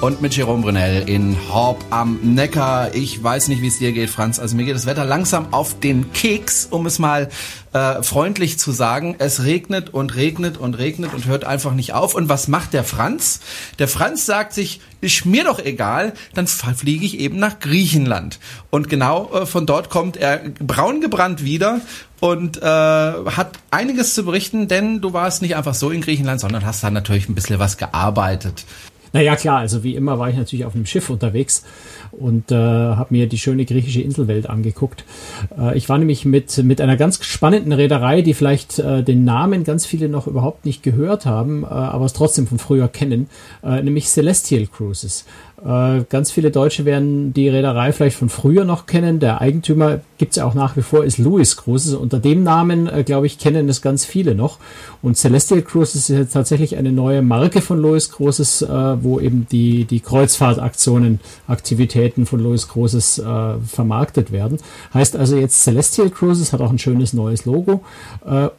Und mit Jerome Brunel in Horb am Neckar. Ich weiß nicht, wie es dir geht, Franz. Also mir geht das Wetter langsam auf den Keks, um es mal äh, freundlich zu sagen. Es regnet und regnet und regnet und hört einfach nicht auf. Und was macht der Franz? Der Franz sagt sich, ist mir doch egal, dann fliege ich eben nach Griechenland. Und genau äh, von dort kommt er braun gebrannt wieder und äh, hat einiges zu berichten, denn du warst nicht einfach so in Griechenland, sondern hast da natürlich ein bisschen was gearbeitet. Naja, klar, also wie immer war ich natürlich auf einem Schiff unterwegs und äh, habe mir die schöne griechische Inselwelt angeguckt. Äh, ich war nämlich mit, mit einer ganz spannenden Reederei, die vielleicht äh, den Namen ganz viele noch überhaupt nicht gehört haben, äh, aber es trotzdem von früher kennen, äh, nämlich Celestial Cruises. Äh, ganz viele Deutsche werden die Reederei vielleicht von früher noch kennen. Der Eigentümer gibt es ja auch nach wie vor, ist Louis Cruises. Unter dem Namen, äh, glaube ich, kennen es ganz viele noch. Und Celestial Cruises ist jetzt tatsächlich eine neue Marke von Louis Cruises, äh, wo eben die, die Kreuzfahrtaktionen, Aktivitäten von Louis Cruises vermarktet werden. Heißt also jetzt Celestial Cruises hat auch ein schönes neues Logo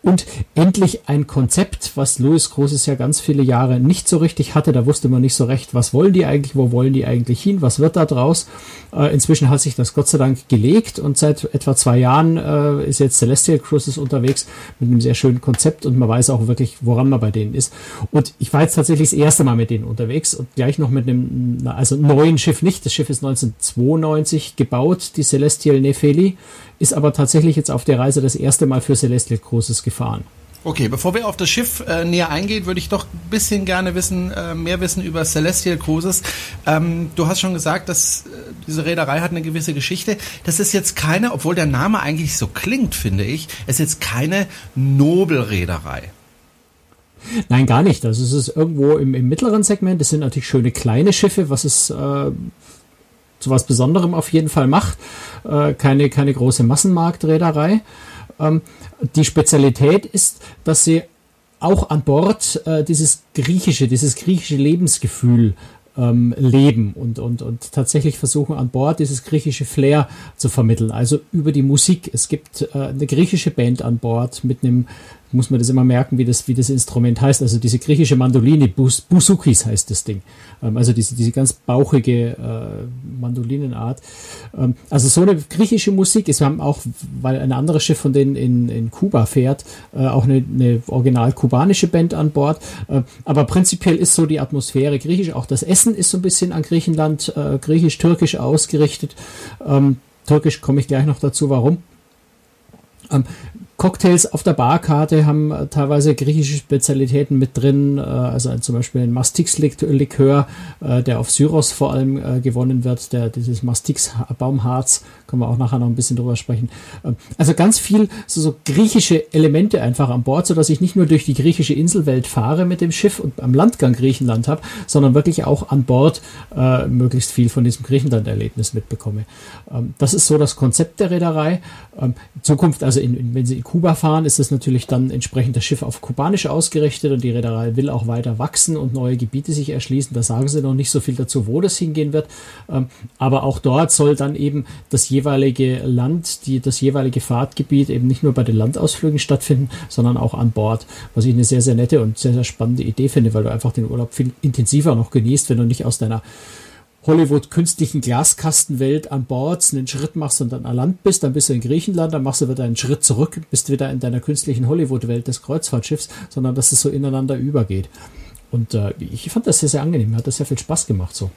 und endlich ein Konzept, was Louis Cruises ja ganz viele Jahre nicht so richtig hatte. Da wusste man nicht so recht, was wollen die eigentlich, wo wollen die eigentlich hin, was wird da draus. Äh, inzwischen hat sich das Gott sei Dank gelegt und seit etwa zwei Jahren äh, ist jetzt Celestial Cruises unterwegs mit einem sehr schönen Konzept und man weiß auch wirklich, woran man bei denen ist. Und ich war jetzt tatsächlich das erste Mal mit denen unterwegs und gleich noch mit einem, also neuen Schiff nicht. Das Schiff ist 1992 gebaut, die Celestial Nefeli, ist aber tatsächlich jetzt auf der Reise das erste Mal für Celestial Cruises gefahren. Okay, bevor wir auf das Schiff äh, näher eingehen, würde ich doch ein bisschen gerne wissen, äh, mehr wissen über Celestial Cruises. Ähm, du hast schon gesagt, dass äh, diese Reederei hat eine gewisse Geschichte. Das ist jetzt keine, obwohl der Name eigentlich so klingt, finde ich, ist jetzt keine Nobelreederei. Nein, gar nicht. Also es ist irgendwo im, im mittleren Segment. Es sind natürlich schöne kleine Schiffe, was es äh, zu was Besonderem auf jeden Fall macht. Äh, keine, keine große Massenmarktreederei. Ähm, die Spezialität ist, dass sie auch an Bord äh, dieses griechische, dieses griechische Lebensgefühl ähm, leben und, und, und tatsächlich versuchen an Bord dieses griechische Flair zu vermitteln. Also über die Musik. Es gibt äh, eine griechische Band an Bord mit einem muss man das immer merken, wie das, wie das Instrument heißt. Also diese griechische Mandoline, Bus, Busukis heißt das Ding. Ähm, also diese, diese ganz bauchige äh, Mandolinenart. Ähm, also so eine griechische Musik ist, wir haben auch, weil ein anderes Schiff von denen in, in Kuba fährt, äh, auch eine, eine original kubanische Band an Bord. Äh, aber prinzipiell ist so die Atmosphäre griechisch. Auch das Essen ist so ein bisschen an Griechenland äh, griechisch-türkisch ausgerichtet. Ähm, Türkisch komme ich gleich noch dazu, warum. Ähm, Cocktails auf der Barkarte haben äh, teilweise griechische Spezialitäten mit drin, äh, also zum Beispiel ein Mastix-Likör, äh, der auf Syros vor allem gewonnen wird, der dieses Mastix-Baumharz, können wir auch nachher noch ein bisschen drüber sprechen. Ähm, also ganz viel so, so griechische Elemente einfach an Bord, so dass ich nicht nur durch die griechische Inselwelt fahre mit dem Schiff und am Landgang Griechenland habe, sondern wirklich auch an Bord äh, möglichst viel von diesem Griechenland-Erlebnis mitbekomme. Ähm, das ist so das Konzept der Reederei. Ähm, Zukunft, also in, in, wenn Sie Kuba fahren, ist es natürlich dann entsprechend das Schiff auf kubanisch ausgerichtet und die Reederei will auch weiter wachsen und neue Gebiete sich erschließen. Da sagen sie noch nicht so viel dazu, wo das hingehen wird. Ähm, aber auch dort soll dann eben das jeweilige Land, die, das jeweilige Fahrtgebiet eben nicht nur bei den Landausflügen stattfinden, sondern auch an Bord. Was ich eine sehr, sehr nette und sehr, sehr spannende Idee finde, weil du einfach den Urlaub viel intensiver noch genießt, wenn du nicht aus deiner Hollywood künstlichen Glaskastenwelt an Bord einen Schritt machst und dann an Land bist, dann bist du in Griechenland, dann machst du wieder einen Schritt zurück, bist wieder in deiner künstlichen Hollywood-Welt des Kreuzfahrtschiffs, sondern dass es so ineinander übergeht. Und äh, ich fand das sehr, sehr angenehm. Mir hat das sehr viel Spaß gemacht so.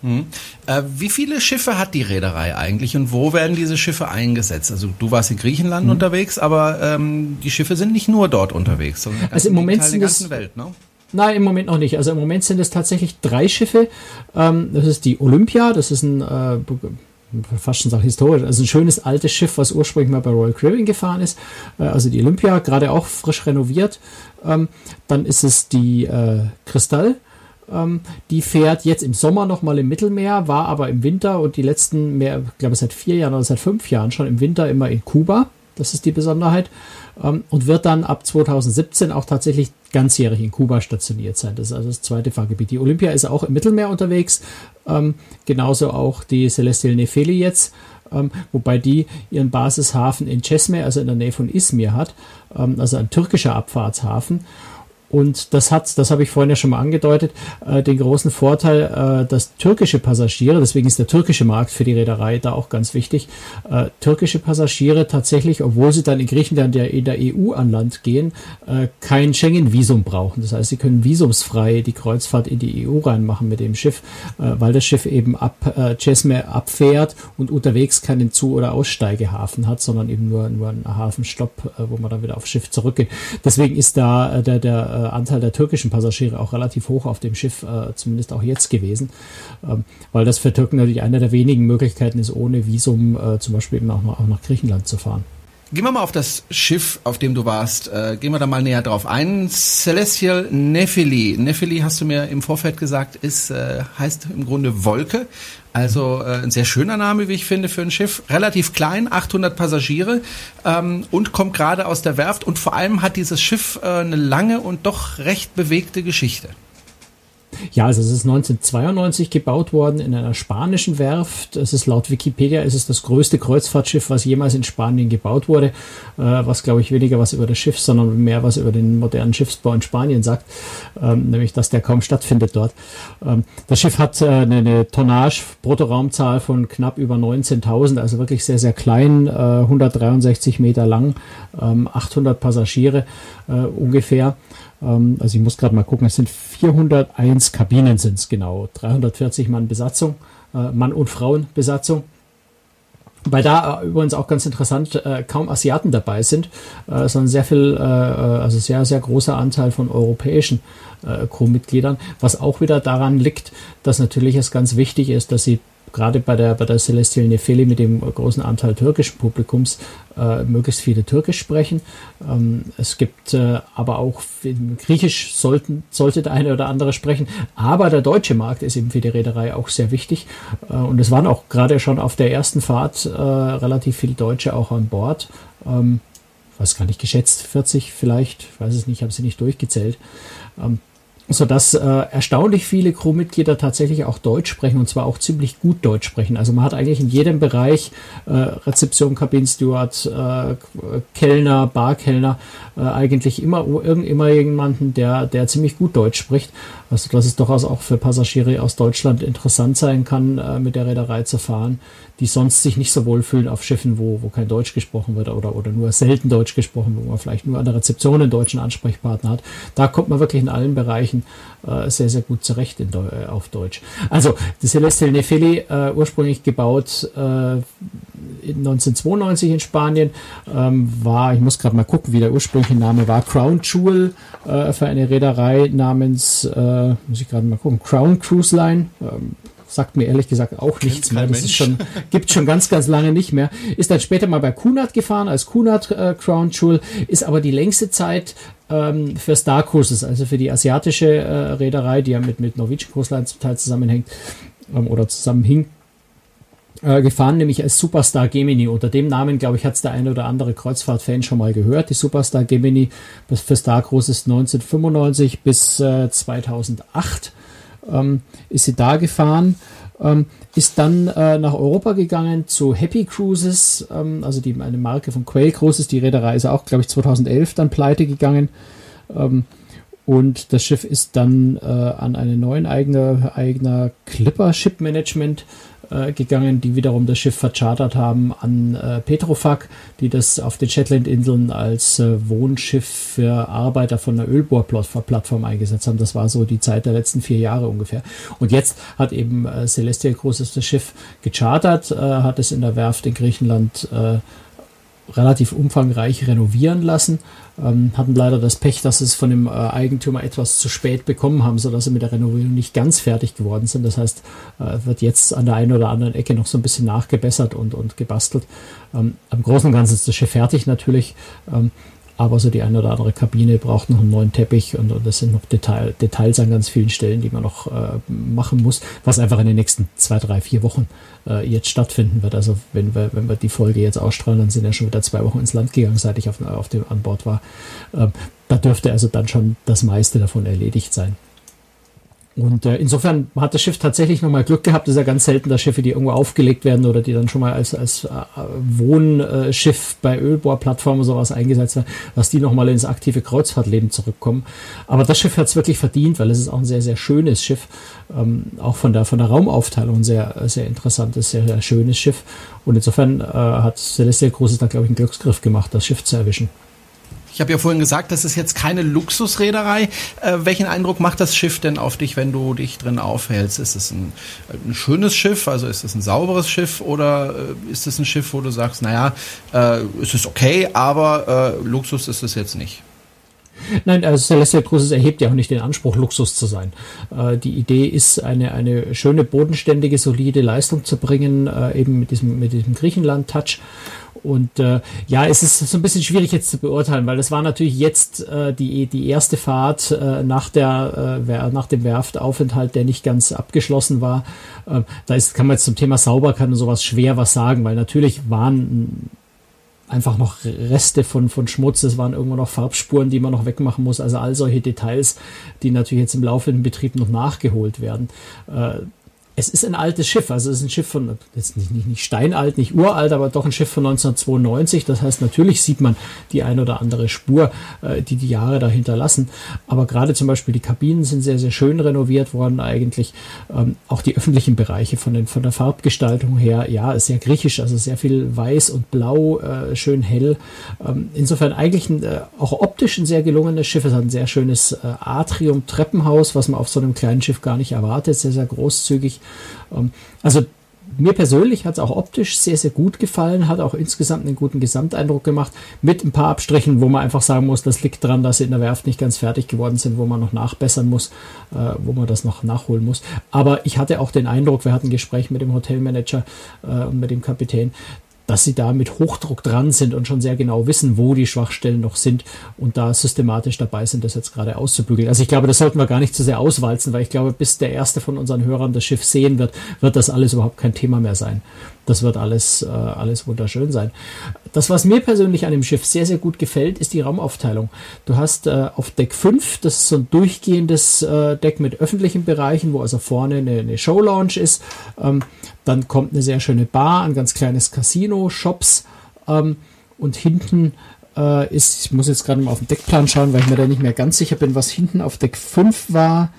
Hm. Äh, wie viele Schiffe hat die Reederei eigentlich und wo werden diese Schiffe eingesetzt? Also du warst in Griechenland hm. unterwegs, aber ähm, die Schiffe sind nicht nur dort unterwegs, sondern also im Moment sind der Welt, ne? Nein, im Moment noch nicht. Also im Moment sind es tatsächlich drei Schiffe. Ähm, das ist die Olympia, das ist ein äh, fast schon sagen historisch, also ein schönes altes Schiff, was ursprünglich mal bei Royal Caribbean gefahren ist. Äh, also die Olympia, gerade auch frisch renoviert. Ähm, dann ist es die äh, Kristall. Ähm, die fährt jetzt im Sommer nochmal im Mittelmeer, war aber im Winter und die letzten, mehr, ich glaube seit vier Jahren oder seit fünf Jahren schon im Winter immer in Kuba Das ist die Besonderheit. Ähm, und wird dann ab 2017 auch tatsächlich ganzjährig in Kuba stationiert sein. Das ist also das zweite Fahrgebiet. Die Olympia ist auch im Mittelmeer unterwegs. Ähm, genauso auch die Celestial Nefeli jetzt. Ähm, wobei die ihren Basishafen in Cesme, also in der Nähe von Izmir hat, ähm, also ein türkischer Abfahrtshafen. Und das hat, das habe ich vorhin ja schon mal angedeutet, äh, den großen Vorteil, äh, dass türkische Passagiere, deswegen ist der türkische Markt für die Reederei da auch ganz wichtig, äh, türkische Passagiere tatsächlich, obwohl sie dann in Griechenland ja in der EU an Land gehen, äh, kein Schengen-Visum brauchen. Das heißt, sie können visumsfrei die Kreuzfahrt in die EU reinmachen mit dem Schiff, äh, weil das Schiff eben ab äh, Cesme abfährt und unterwegs keinen Zu- oder Aussteigehafen hat, sondern eben nur, nur einen Hafenstopp, äh, wo man dann wieder aufs Schiff zurückgeht. Deswegen ist da äh, der, der äh, Anteil der türkischen Passagiere auch relativ hoch auf dem Schiff, äh, zumindest auch jetzt gewesen, ähm, weil das für Türken natürlich eine der wenigen Möglichkeiten ist, ohne Visum äh, zum Beispiel eben auch, auch nach Griechenland zu fahren. Gehen wir mal auf das Schiff, auf dem du warst. Äh, gehen wir da mal näher drauf ein. Celestial Nephili. Nephili hast du mir im Vorfeld gesagt, ist äh, heißt im Grunde Wolke. Also äh, ein sehr schöner Name, wie ich finde, für ein Schiff. Relativ klein, 800 Passagiere ähm, und kommt gerade aus der Werft. Und vor allem hat dieses Schiff äh, eine lange und doch recht bewegte Geschichte. Ja, also es ist 1992 gebaut worden in einer spanischen Werft. Es ist laut Wikipedia ist es das größte Kreuzfahrtschiff, was jemals in Spanien gebaut wurde. Äh, was glaube ich weniger was über das Schiff, sondern mehr was über den modernen Schiffsbau in Spanien sagt, ähm, nämlich dass der kaum stattfindet dort. Ähm, das Schiff hat äh, eine, eine Tonnage Bruttoraumzahl von knapp über 19.000, also wirklich sehr sehr klein, äh, 163 Meter lang, ähm, 800 Passagiere äh, ungefähr. Ähm, also ich muss gerade mal gucken, es sind 401 Kabinen sind es genau, 340 Mann Besatzung, äh, Mann und Frauen Besatzung. Weil da äh, übrigens auch ganz interessant äh, kaum Asiaten dabei sind, äh, sondern sehr viel, äh, also sehr, sehr großer Anteil von europäischen äh, Crewmitgliedern, was auch wieder daran liegt, dass natürlich es ganz wichtig ist, dass sie gerade bei der, bei der Celestial Nefeli mit dem großen Anteil türkischen Publikums äh, möglichst viele Türkisch sprechen. Ähm, es gibt äh, aber auch Griechisch sollten, sollte der eine oder andere sprechen. Aber der deutsche Markt ist eben für die Reederei auch sehr wichtig. Äh, und es waren auch gerade schon auf der ersten Fahrt äh, relativ viele Deutsche auch an Bord. Ähm, weiß gar nicht, geschätzt 40 vielleicht, weiß es nicht, habe sie nicht durchgezählt. Ähm, sodass äh, erstaunlich viele Crewmitglieder tatsächlich auch Deutsch sprechen und zwar auch ziemlich gut Deutsch sprechen. Also man hat eigentlich in jedem Bereich äh, Rezeption, Kabinensteward, äh, Kellner, Barkellner äh, eigentlich immer immer jemanden, der der ziemlich gut Deutsch spricht. Also dass es durchaus auch für Passagiere aus Deutschland interessant sein kann, äh, mit der Reederei zu fahren, die sonst sich nicht so wohl fühlen auf Schiffen, wo, wo kein Deutsch gesprochen wird oder, oder nur selten Deutsch gesprochen, wo man vielleicht nur an der Rezeption einen deutschen Ansprechpartner hat. Da kommt man wirklich in allen Bereichen äh, sehr, sehr gut zurecht in äh, auf Deutsch. Also, die Celestial Nefeli, äh, ursprünglich gebaut äh, 1992 in Spanien, ähm, war, ich muss gerade mal gucken, wie der ursprüngliche Name war, Crown Jewel äh, für eine Reederei namens, äh, muss ich gerade mal gucken, Crown Cruise Line. Ähm, sagt mir ehrlich gesagt auch nichts mehr. Das ist schon, gibt schon ganz, ganz lange nicht mehr. Ist dann später mal bei Kunat gefahren als Kunat äh, Crown Jewel, ist aber die längste Zeit ähm, für Star Cruises, also für die asiatische äh, Reederei, die ja mit, mit Norwegian Cruise Line zum Teil zusammenhängt ähm, oder zusammenhing, äh, gefahren, nämlich als Superstar Gemini. Unter dem Namen, glaube ich, hat es der eine oder andere Kreuzfahrt-Fan schon mal gehört. Die Superstar Gemini für Star Cruises 1995 bis äh, 2008 ähm, ist sie da gefahren, ähm, ist dann äh, nach Europa gegangen zu Happy Cruises, ähm, also die, eine Marke von Quail Cruises. Die Reederei ist auch, glaube ich, 2011 dann pleite gegangen. Ähm, und das Schiff ist dann äh, an einen neuen eigener, eigener Clipper Ship Management äh, gegangen, die wiederum das Schiff verchartert haben an äh, Petrofac, die das auf den Shetland-Inseln als äh, Wohnschiff für Arbeiter von der Ölbohrplattform eingesetzt haben. Das war so die Zeit der letzten vier Jahre ungefähr. Und jetzt hat eben äh, Celestial Cruises das Schiff gechartert, äh, hat es in der Werft in Griechenland äh, relativ umfangreich renovieren lassen. Ähm, hatten leider das Pech, dass es von dem äh, Eigentümer etwas zu spät bekommen haben, sodass sie mit der Renovierung nicht ganz fertig geworden sind. Das heißt, äh, wird jetzt an der einen oder anderen Ecke noch so ein bisschen nachgebessert und, und gebastelt. Ähm, am Großen und Ganzen ist das Schiff fertig natürlich. Ähm, aber so die eine oder andere Kabine braucht noch einen neuen Teppich und, und das sind noch Detail, Details an ganz vielen Stellen, die man noch äh, machen muss, was einfach in den nächsten zwei, drei, vier Wochen äh, jetzt stattfinden wird. Also wenn wir, wenn wir die Folge jetzt ausstrahlen, dann sind ja schon wieder zwei Wochen ins Land gegangen, seit ich auf, auf dem an Bord war. Ähm, da dürfte also dann schon das meiste davon erledigt sein. Und äh, insofern hat das Schiff tatsächlich nochmal Glück gehabt. Das ist ja ganz selten, dass Schiffe, die irgendwo aufgelegt werden oder die dann schon mal als, als äh, Wohnschiff bei Ölbohrplattformen oder sowas eingesetzt werden, dass die nochmal ins aktive Kreuzfahrtleben zurückkommen. Aber das Schiff hat es wirklich verdient, weil es ist auch ein sehr, sehr schönes Schiff. Ähm, auch von der, von der Raumaufteilung ein sehr, sehr interessantes, sehr, sehr schönes Schiff. Und insofern äh, hat Celestia Großes da, glaube ich, einen Glücksgriff gemacht, das Schiff zu erwischen. Ich habe ja vorhin gesagt, das ist jetzt keine Luxusreederei. Äh, welchen Eindruck macht das Schiff denn auf dich, wenn du dich drin aufhältst? Ist es ein, ein schönes Schiff, also ist es ein sauberes Schiff oder äh, ist es ein Schiff, wo du sagst, naja, äh, es ist okay, aber äh, Luxus ist es jetzt nicht? Nein, also Celestial Cruises erhebt ja auch nicht den Anspruch, Luxus zu sein. Äh, die Idee ist, eine, eine schöne, bodenständige, solide Leistung zu bringen, äh, eben mit diesem, mit diesem Griechenland-Touch. Und äh, ja, es ist so ein bisschen schwierig jetzt zu beurteilen, weil das war natürlich jetzt äh, die, die erste Fahrt äh, nach, der, äh, nach dem Werftaufenthalt, der nicht ganz abgeschlossen war. Äh, da ist, kann man jetzt zum Thema Sauberkeit und sowas schwer was sagen, weil natürlich waren einfach noch Reste von, von Schmutz, es waren irgendwo noch Farbspuren, die man noch wegmachen muss, also all solche Details, die natürlich jetzt im laufenden Betrieb noch nachgeholt werden. Äh, es ist ein altes Schiff, also es ist ein Schiff von, jetzt nicht, nicht, nicht steinalt, nicht uralt, aber doch ein Schiff von 1992. Das heißt, natürlich sieht man die ein oder andere Spur, äh, die die Jahre dahinter lassen. Aber gerade zum Beispiel die Kabinen sind sehr, sehr schön renoviert worden eigentlich. Ähm, auch die öffentlichen Bereiche von, den, von der Farbgestaltung her, ja, ist sehr griechisch, also sehr viel weiß und blau, äh, schön hell. Ähm, insofern eigentlich ein, äh, auch optisch ein sehr gelungenes Schiff. Es hat ein sehr schönes äh, Atrium-Treppenhaus, was man auf so einem kleinen Schiff gar nicht erwartet, sehr, sehr großzügig. Ähm, also mir persönlich hat es auch optisch sehr, sehr gut gefallen, hat auch insgesamt einen guten Gesamteindruck gemacht, mit ein paar Abstrichen, wo man einfach sagen muss, das liegt daran, dass sie in der Werft nicht ganz fertig geworden sind, wo man noch nachbessern muss, äh, wo man das noch nachholen muss. Aber ich hatte auch den Eindruck, wir hatten ein Gespräch mit dem Hotelmanager äh, und mit dem Kapitän, dass sie da mit Hochdruck dran sind und schon sehr genau wissen, wo die Schwachstellen noch sind und da systematisch dabei sind, das jetzt gerade auszubügeln. Also ich glaube, das sollten wir gar nicht zu sehr auswalzen, weil ich glaube, bis der erste von unseren Hörern das Schiff sehen wird, wird das alles überhaupt kein Thema mehr sein. Das wird alles, äh, alles wunderschön sein. Das, was mir persönlich an dem Schiff sehr, sehr gut gefällt, ist die Raumaufteilung. Du hast äh, auf Deck 5, das ist so ein durchgehendes äh, Deck mit öffentlichen Bereichen, wo also vorne eine, eine Show-Lounge ist. Ähm, dann kommt eine sehr schöne Bar, ein ganz kleines Casino, Shops ähm, und hinten äh, ist, ich muss jetzt gerade mal auf den Deckplan schauen, weil ich mir da nicht mehr ganz sicher bin, was hinten auf Deck 5 war.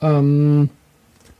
Ähm,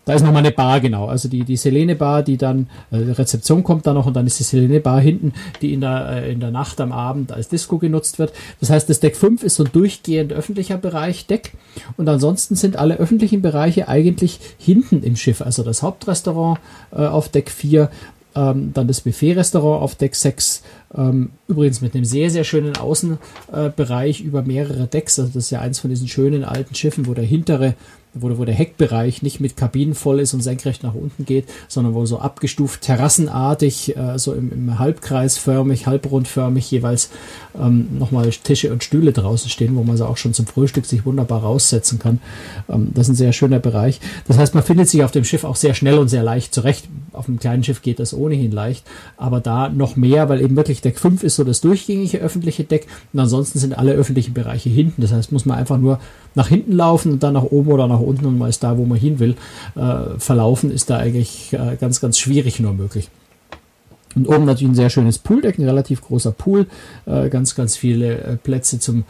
da ist nochmal eine Bar, genau. Also die, die Selene Bar, die dann, äh, Rezeption kommt da noch und dann ist die Selene Bar hinten, die in der, äh, in der Nacht am Abend als Disco genutzt wird. Das heißt, das Deck 5 ist so ein durchgehend öffentlicher Bereich, Deck. Und ansonsten sind alle öffentlichen Bereiche eigentlich hinten im Schiff. Also das Hauptrestaurant äh, auf Deck 4, ähm, dann das Buffet-Restaurant auf Deck 6, ähm, übrigens mit einem sehr, sehr schönen Außenbereich äh, über mehrere Decks. Also das ist ja eins von diesen schönen alten Schiffen, wo der hintere wo, wo der Heckbereich nicht mit Kabinen voll ist und senkrecht nach unten geht, sondern wo so abgestuft terrassenartig, äh, so im, im halbkreisförmig, halbrundförmig jeweils ähm, nochmal Tische und Stühle draußen stehen, wo man so auch schon zum Frühstück sich wunderbar raussetzen kann. Ähm, das ist ein sehr schöner Bereich. Das heißt, man findet sich auf dem Schiff auch sehr schnell und sehr leicht zurecht. Auf einem kleinen Schiff geht das ohnehin leicht, aber da noch mehr, weil eben wirklich Deck 5 ist so das durchgängige öffentliche Deck und ansonsten sind alle öffentlichen Bereiche hinten. Das heißt, muss man einfach nur nach hinten laufen und dann nach oben oder nach unten und man ist da, wo man hin will. Äh, verlaufen ist da eigentlich äh, ganz, ganz schwierig nur möglich. Und oben natürlich ein sehr schönes Pooldeck, ein relativ großer Pool, äh, ganz, ganz viele äh, Plätze zum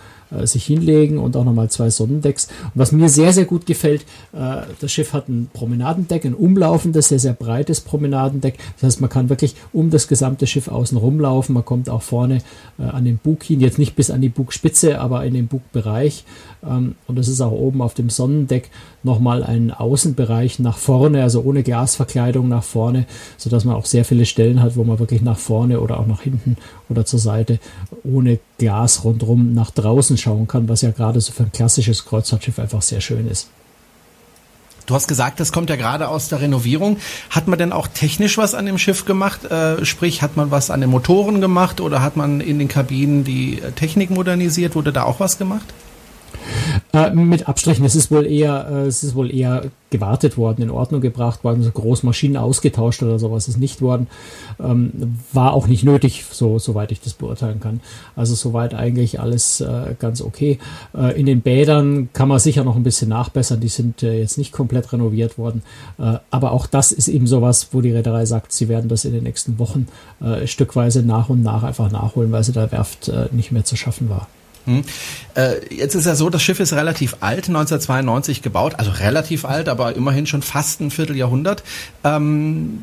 sich hinlegen und auch nochmal zwei Sonnendecks. Und was mir sehr, sehr gut gefällt, äh, das Schiff hat ein Promenadendeck, ein umlaufendes, sehr, sehr breites Promenadendeck. Das heißt, man kann wirklich um das gesamte Schiff außen rumlaufen. Man kommt auch vorne äh, an den Bug hin, jetzt nicht bis an die Bugspitze, aber in den Bugbereich. Ähm, und das ist auch oben auf dem Sonnendeck nochmal ein Außenbereich nach vorne, also ohne Glasverkleidung nach vorne, sodass man auch sehr viele Stellen hat, wo man wirklich nach vorne oder auch nach hinten oder zur Seite ohne Glas rundherum nach draußen schauen kann, was ja gerade so für ein klassisches Kreuzfahrtschiff einfach sehr schön ist. Du hast gesagt, das kommt ja gerade aus der Renovierung. Hat man denn auch technisch was an dem Schiff gemacht? Äh, sprich, hat man was an den Motoren gemacht oder hat man in den Kabinen die Technik modernisiert? Wurde da auch was gemacht? Äh, mit Abstrichen, es ist wohl eher, äh, es ist wohl eher gewartet worden, in Ordnung gebracht worden, so Großmaschinen ausgetauscht oder sowas ist nicht worden. Ähm, war auch nicht nötig, so soweit ich das beurteilen kann. Also soweit eigentlich alles äh, ganz okay. Äh, in den Bädern kann man sicher noch ein bisschen nachbessern, die sind äh, jetzt nicht komplett renoviert worden. Aber auch das ist eben sowas, wo die Reederei sagt, sie werden das in den nächsten Wochen stückweise nach und nach einfach nachholen, weil sie der Werft nicht mehr zu schaffen war. Hm. Äh, jetzt ist ja so, das Schiff ist relativ alt, 1992 gebaut, also relativ alt, aber immerhin schon fast ein Vierteljahrhundert. Ähm,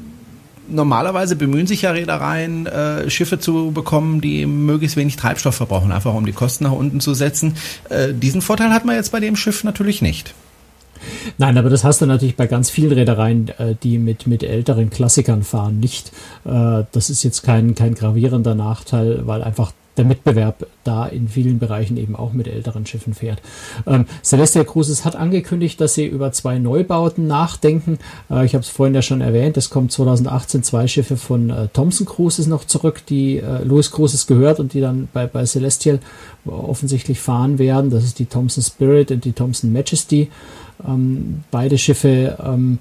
normalerweise bemühen sich ja Reedereien, äh, Schiffe zu bekommen, die möglichst wenig Treibstoff verbrauchen, einfach um die Kosten nach unten zu setzen. Äh, diesen Vorteil hat man jetzt bei dem Schiff natürlich nicht. Nein, aber das hast du natürlich bei ganz vielen Reedereien, äh, die mit, mit älteren Klassikern fahren, nicht. Äh, das ist jetzt kein, kein gravierender Nachteil, weil einfach der Mitbewerb da in vielen Bereichen eben auch mit älteren Schiffen fährt. Ähm, Celestial Cruises hat angekündigt, dass sie über zwei Neubauten nachdenken. Äh, ich habe es vorhin ja schon erwähnt, es kommt 2018 zwei Schiffe von äh, Thomson Cruises noch zurück, die äh, Louis Cruises gehört und die dann bei, bei Celestial offensichtlich fahren werden. Das ist die Thomson Spirit und die Thomson Majesty. Ähm, beide Schiffe ähm,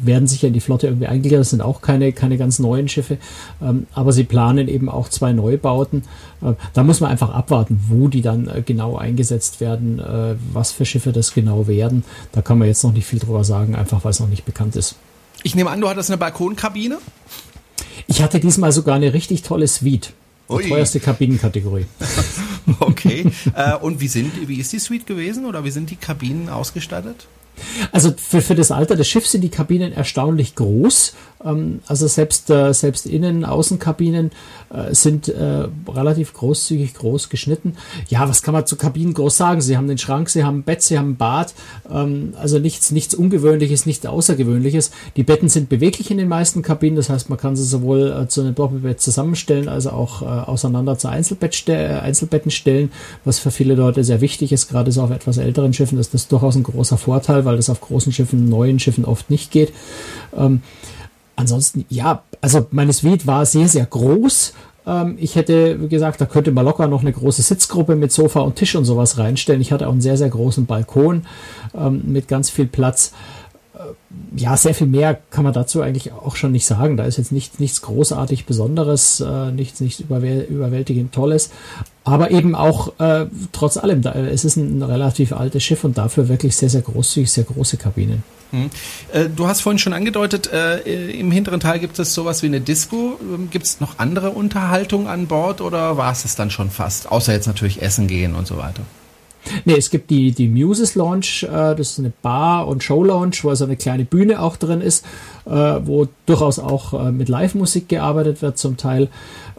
werden sicher in die Flotte irgendwie eingegliedert. Das sind auch keine, keine ganz neuen Schiffe. Ähm, aber sie planen eben auch zwei Neubauten. Äh, da muss man einfach abwarten, wo die dann äh, genau eingesetzt werden, äh, was für Schiffe das genau werden. Da kann man jetzt noch nicht viel drüber sagen, einfach weil es noch nicht bekannt ist. Ich nehme an, du hattest eine Balkonkabine? Ich hatte diesmal sogar eine richtig tolle Suite. Die teuerste Kabinenkategorie. okay. äh, und wie sind, wie ist die Suite gewesen oder wie sind die Kabinen ausgestattet? Also für, für das Alter des Schiffs sind die Kabinen erstaunlich groß. Ähm, also selbst, äh, selbst Innen-, Außenkabinen äh, sind äh, relativ großzügig groß geschnitten. Ja, was kann man zu Kabinen groß sagen? Sie haben den Schrank, sie haben ein Bett, sie haben ein Bad. Ähm, also nichts, nichts Ungewöhnliches, nichts Außergewöhnliches. Die Betten sind beweglich in den meisten Kabinen. Das heißt, man kann sie sowohl zu einem Doppelbett zusammenstellen, als auch auseinander zu Einzelbett Einzelbetten stellen, was für viele Leute sehr wichtig ist. Gerade so auf etwas älteren Schiffen ist das durchaus ein großer Vorteil, weil das auf großen Schiffen, neuen Schiffen oft nicht geht. Ansonsten, ja, also meine Suite war sehr, sehr groß. Ähm, ich hätte gesagt, da könnte man locker noch eine große Sitzgruppe mit Sofa und Tisch und sowas reinstellen. Ich hatte auch einen sehr, sehr großen Balkon ähm, mit ganz viel Platz. Äh, ja, sehr viel mehr kann man dazu eigentlich auch schon nicht sagen. Da ist jetzt nicht, nichts großartig Besonderes, äh, nichts, nichts überwäl überwältigend Tolles. Aber eben auch äh, trotz allem, da, es ist ein relativ altes Schiff und dafür wirklich sehr, sehr großzügig, sehr große Kabinen. Hm. Äh, du hast vorhin schon angedeutet, äh, im hinteren Teil gibt es sowas wie eine Disco. Ähm, gibt es noch andere Unterhaltung an Bord oder war es es dann schon fast? Außer jetzt natürlich Essen gehen und so weiter. Nee, es gibt die, die Muses Lounge, äh, das ist eine Bar- und Show-Lounge, wo also eine kleine Bühne auch drin ist, äh, wo durchaus auch äh, mit Live-Musik gearbeitet wird zum Teil.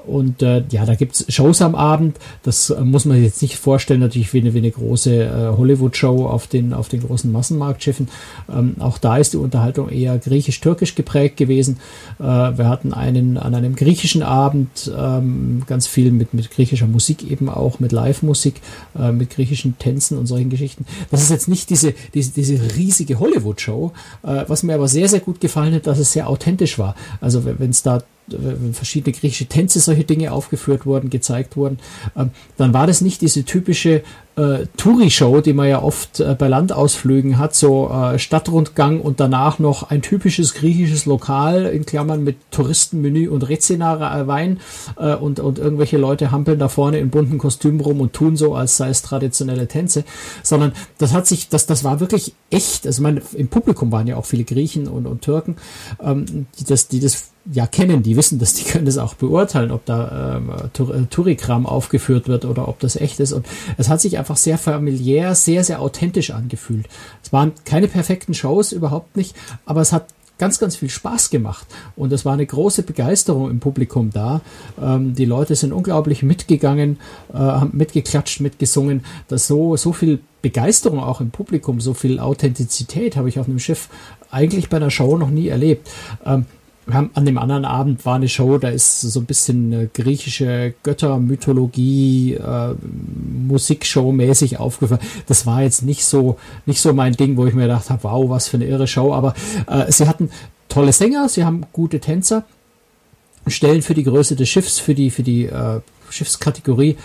Und äh, ja, da gibt's Shows am Abend. Das äh, muss man sich jetzt nicht vorstellen, natürlich wie eine, wie eine große äh, Hollywood-Show auf den, auf den großen Massenmarktschiffen. Ähm, auch da ist die Unterhaltung eher griechisch-türkisch geprägt gewesen. Äh, wir hatten einen an einem griechischen Abend ähm, ganz viel mit, mit griechischer Musik eben auch, mit Live-Musik, äh, mit griechischen Tänzen und solchen Geschichten. Das ist jetzt nicht diese, diese, diese riesige Hollywood-Show, äh, was mir aber sehr, sehr gut gefallen hat, dass es sehr authentisch war. Also wenn es da verschiedene griechische Tänze, solche Dinge aufgeführt wurden, gezeigt wurden, ähm, dann war das nicht diese typische äh, Touri-Show, die man ja oft äh, bei Landausflügen hat, so äh, Stadtrundgang und danach noch ein typisches griechisches Lokal in Klammern mit Touristenmenü und Rezina Wein äh, und, und irgendwelche Leute hampeln da vorne in bunten Kostümen rum und tun so, als sei es traditionelle Tänze, sondern das hat sich, das, das war wirklich echt, also meine, im Publikum waren ja auch viele Griechen und, und Türken, ähm, die das, die das ja kennen, die wissen das, die können das auch beurteilen, ob da ähm, äh, Tourikram aufgeführt wird oder ob das echt ist. Und es hat sich einfach sehr familiär, sehr, sehr authentisch angefühlt. Es waren keine perfekten Shows, überhaupt nicht, aber es hat ganz, ganz viel Spaß gemacht. Und es war eine große Begeisterung im Publikum da. Ähm, die Leute sind unglaublich mitgegangen, äh, haben mitgeklatscht, mitgesungen. dass so, so viel Begeisterung auch im Publikum, so viel Authentizität habe ich auf einem Schiff eigentlich bei einer Show noch nie erlebt. Ähm, an dem anderen Abend war eine Show, da ist so ein bisschen griechische Göttermythologie, äh, Musikshow mäßig aufgefallen. Das war jetzt nicht so, nicht so mein Ding, wo ich mir gedacht habe, wow, was für eine irre Show. Aber äh, sie hatten tolle Sänger, sie haben gute Tänzer, stellen für die Größe des Schiffs, für die, für die äh, Schiffskategorie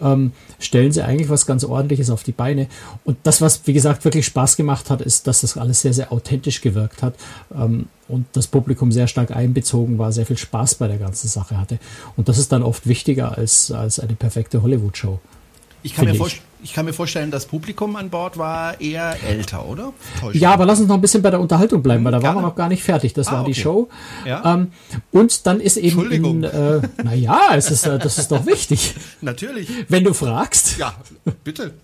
ähm, stellen sie eigentlich was ganz Ordentliches auf die Beine. Und das, was, wie gesagt, wirklich Spaß gemacht hat, ist, dass das alles sehr, sehr authentisch gewirkt hat ähm, und das Publikum sehr stark einbezogen war, sehr viel Spaß bei der ganzen Sache hatte. Und das ist dann oft wichtiger als, als eine perfekte Hollywood-Show. Ich kann, mir ich. Ich kann mir vorstellen, das Publikum an Bord war eher älter, oder? Täuschen. Ja, aber lass uns noch ein bisschen bei der Unterhaltung bleiben, weil da Gerne. waren wir noch gar nicht fertig. Das ah, war okay. die Show. Ja. Ähm, und dann ist eben Entschuldigung. In, äh, naja, es ist, äh, das ist doch wichtig. Natürlich. Wenn du fragst. Ja, bitte.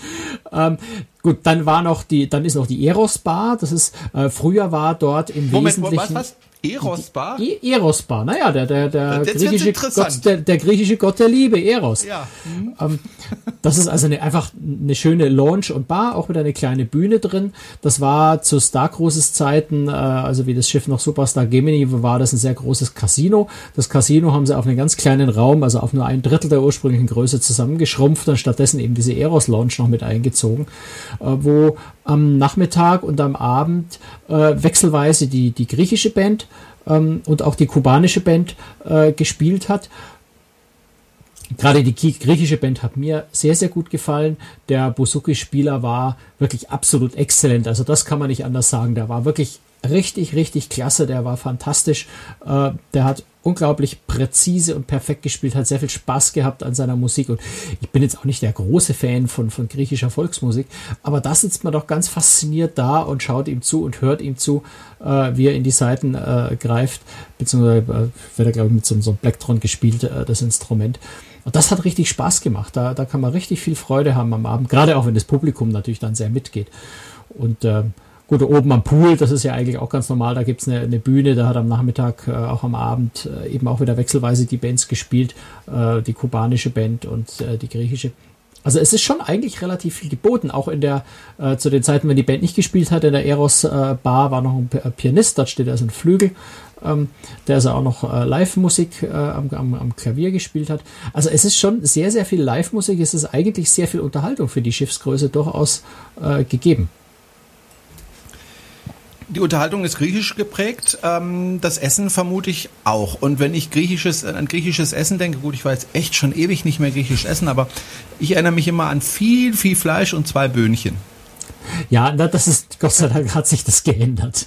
ähm, gut, dann war noch die, dann ist noch die Eros Bar. Das ist, äh, früher war dort im Moment, Wesentlichen. Was, was? Erosbar? E Erosbar, naja, der, der, der, griechische Gott, der, der, griechische Gott der Liebe, Eros. Ja. Mhm. Ähm, das ist also eine, einfach eine schöne Lounge und Bar, auch mit einer kleinen Bühne drin. Das war zu Star Cruises Zeiten, äh, also wie das Schiff noch Superstar Gemini war, das ein sehr großes Casino. Das Casino haben sie auf einen ganz kleinen Raum, also auf nur ein Drittel der ursprünglichen Größe zusammengeschrumpft und stattdessen eben diese Eros Lounge noch mit eingezogen, äh, wo am Nachmittag und am Abend äh, wechselweise die, die griechische Band ähm, und auch die kubanische Band äh, gespielt hat. Gerade die griechische Band hat mir sehr, sehr gut gefallen. Der Busuki-Spieler war wirklich absolut exzellent. Also das kann man nicht anders sagen. Der war wirklich richtig, richtig klasse. Der war fantastisch. Äh, der hat unglaublich präzise und perfekt gespielt, hat sehr viel Spaß gehabt an seiner Musik. Und ich bin jetzt auch nicht der große Fan von, von griechischer Volksmusik, aber da sitzt man doch ganz fasziniert da und schaut ihm zu und hört ihm zu, äh, wie er in die Seiten äh, greift, beziehungsweise äh, wird er, glaube ich, mit so, so einem Blacktron gespielt, äh, das Instrument. Und das hat richtig Spaß gemacht. Da, da kann man richtig viel Freude haben am Abend, gerade auch wenn das Publikum natürlich dann sehr mitgeht. Und äh, Gut, oben am Pool, das ist ja eigentlich auch ganz normal, da gibt's eine, eine Bühne, da hat am Nachmittag, äh, auch am Abend äh, eben auch wieder wechselweise die Bands gespielt, äh, die kubanische Band und äh, die griechische. Also es ist schon eigentlich relativ viel geboten, auch in der, äh, zu den Zeiten, wenn die Band nicht gespielt hat, in der Eros äh, Bar war noch ein Pianist, dort steht also ein Flügel, ähm, der also auch noch äh, Live-Musik äh, am, am, am Klavier gespielt hat. Also es ist schon sehr, sehr viel Live-Musik, es ist eigentlich sehr viel Unterhaltung für die Schiffsgröße durchaus äh, gegeben. Die Unterhaltung ist griechisch geprägt, ähm, das Essen vermute ich auch. Und wenn ich griechisches, äh, an griechisches Essen denke, gut, ich war jetzt echt schon ewig nicht mehr griechisch essen, aber ich erinnere mich immer an viel, viel Fleisch und zwei Böhnchen. Ja, das ist, Gott sei Dank hat sich das geändert.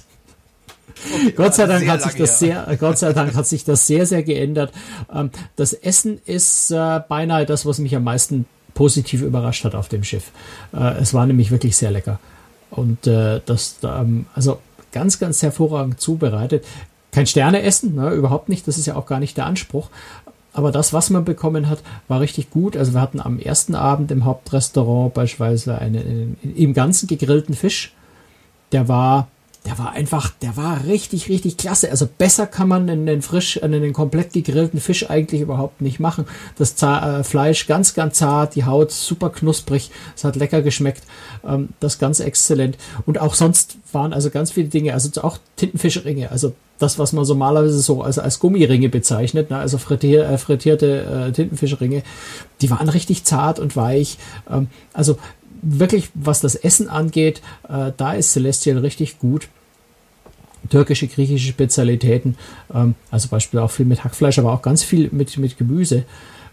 Okay, Gott sei Dank hat sich das sehr, Gott sei Dank hat sich das sehr, sehr geändert. Ähm, das Essen ist äh, beinahe das, was mich am meisten positiv überrascht hat auf dem Schiff. Äh, es war nämlich wirklich sehr lecker. Und das, ähm, also ganz, ganz hervorragend zubereitet. Kein Sterneessen, ne, überhaupt nicht, das ist ja auch gar nicht der Anspruch. Aber das, was man bekommen hat, war richtig gut. Also wir hatten am ersten Abend im Hauptrestaurant beispielsweise einen, einen im Ganzen gegrillten Fisch. Der war der war einfach, der war richtig, richtig klasse. Also besser kann man einen frisch, einen komplett gegrillten Fisch eigentlich überhaupt nicht machen. Das Zar äh, Fleisch ganz, ganz zart, die Haut super knusprig, es hat lecker geschmeckt, ähm, das ganz exzellent. Und auch sonst waren also ganz viele Dinge, also auch Tintenfischringe, also das, was man normalerweise so als, als Gummiringe bezeichnet, ne? also frittier, äh, frittierte äh, Tintenfischringe, die waren richtig zart und weich. Ähm, also wirklich, was das Essen angeht, äh, da ist Celestial richtig gut türkische, griechische Spezialitäten, ähm, also Beispiel auch viel mit Hackfleisch, aber auch ganz viel mit, mit Gemüse.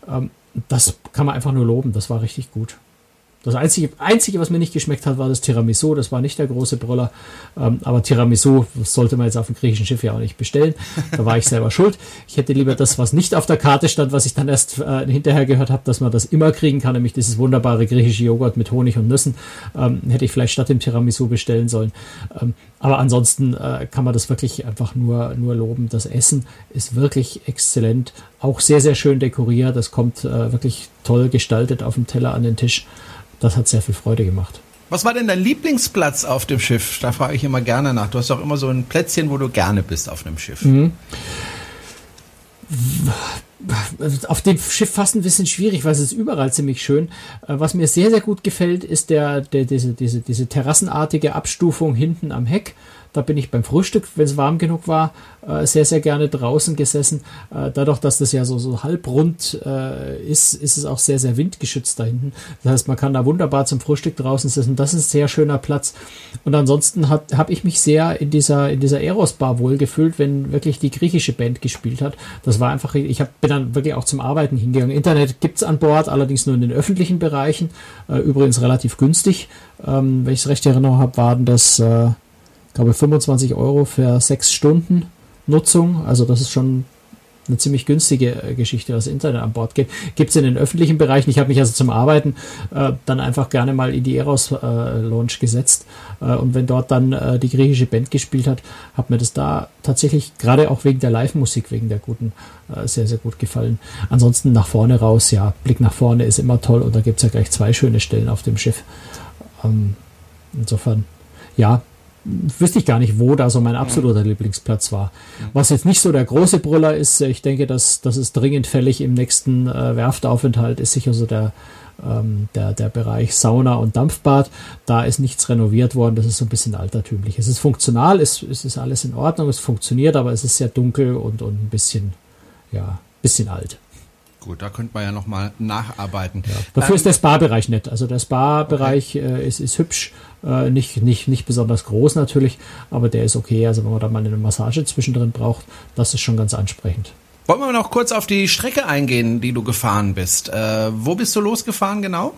Ähm, das kann man einfach nur loben, das war richtig gut. Das Einzige, Einzige, was mir nicht geschmeckt hat, war das Tiramisu. Das war nicht der große Brüller. Ähm, aber Tiramisu sollte man jetzt auf dem griechischen Schiff ja auch nicht bestellen. Da war ich selber schuld. Ich hätte lieber das, was nicht auf der Karte stand, was ich dann erst äh, hinterher gehört habe, dass man das immer kriegen kann, nämlich dieses wunderbare griechische Joghurt mit Honig und Nüssen. Ähm, hätte ich vielleicht statt dem Tiramisu bestellen sollen. Ähm, aber ansonsten äh, kann man das wirklich einfach nur, nur loben. Das Essen ist wirklich exzellent. Auch sehr, sehr schön dekoriert. Das kommt äh, wirklich toll gestaltet auf dem Teller an den Tisch das hat sehr viel Freude gemacht. Was war denn dein Lieblingsplatz auf dem Schiff? Da frage ich immer gerne nach. Du hast doch immer so ein Plätzchen, wo du gerne bist auf einem Schiff. Mhm. Auf dem Schiff fast ein bisschen schwierig, weil es ist überall ziemlich schön. Äh, was mir sehr, sehr gut gefällt, ist der, der diese, diese, diese terrassenartige Abstufung hinten am Heck. Da bin ich beim Frühstück, wenn es warm genug war, äh, sehr, sehr gerne draußen gesessen. Äh, dadurch, dass das ja so, so halbrund äh, ist, ist es auch sehr, sehr windgeschützt da hinten. Das heißt, man kann da wunderbar zum Frühstück draußen sitzen. Das ist ein sehr schöner Platz. Und ansonsten habe ich mich sehr in dieser, in dieser Eros-Bar wohlgefühlt, wenn wirklich die griechische Band gespielt hat. Das war einfach, ich hab, bin dann wirklich auch zum Arbeiten hingegangen. Internet gibt's an Bord, allerdings nur in den öffentlichen Bereichen. Äh, übrigens relativ günstig. Ähm, wenn ich es recht erinnere habe, waren das, äh, glaube 25 Euro für sechs Stunden Nutzung. Also das ist schon eine ziemlich günstige äh, Geschichte, was Internet an Bord gibt. Gibt es in den öffentlichen Bereichen. Ich habe mich also zum Arbeiten äh, dann einfach gerne mal in die Eros äh, gesetzt. Äh, und wenn dort dann äh, die griechische Band gespielt hat, hat mir das da tatsächlich gerade auch wegen der Live-Musik, wegen der guten, äh, sehr, sehr gut gefallen. Ansonsten nach vorne raus, ja, Blick nach vorne ist immer toll und da gibt es ja gleich zwei schöne Stellen auf dem Schiff. Ähm, insofern, ja, wüsste ich gar nicht, wo da so mein absoluter Lieblingsplatz war. Was jetzt nicht so der große Brüller ist, ich denke, dass das ist dringend fällig im nächsten äh, Werftaufenthalt, ist sicher so der, ähm, der, der Bereich Sauna und Dampfbad. Da ist nichts renoviert worden, das ist so ein bisschen altertümlich. Es ist funktional, es, es ist alles in Ordnung, es funktioniert, aber es ist sehr dunkel und, und ein bisschen, ja, bisschen alt. Gut, da könnte man ja nochmal nacharbeiten. Ja. Dafür ähm, ist der Spa-Bereich nett. Also der Spa-Bereich okay. äh, ist, ist hübsch, äh, nicht, nicht, nicht besonders groß natürlich, aber der ist okay. Also wenn man da mal eine Massage zwischendrin braucht, das ist schon ganz ansprechend. Wollen wir noch kurz auf die Strecke eingehen, die du gefahren bist? Äh, wo bist du losgefahren genau?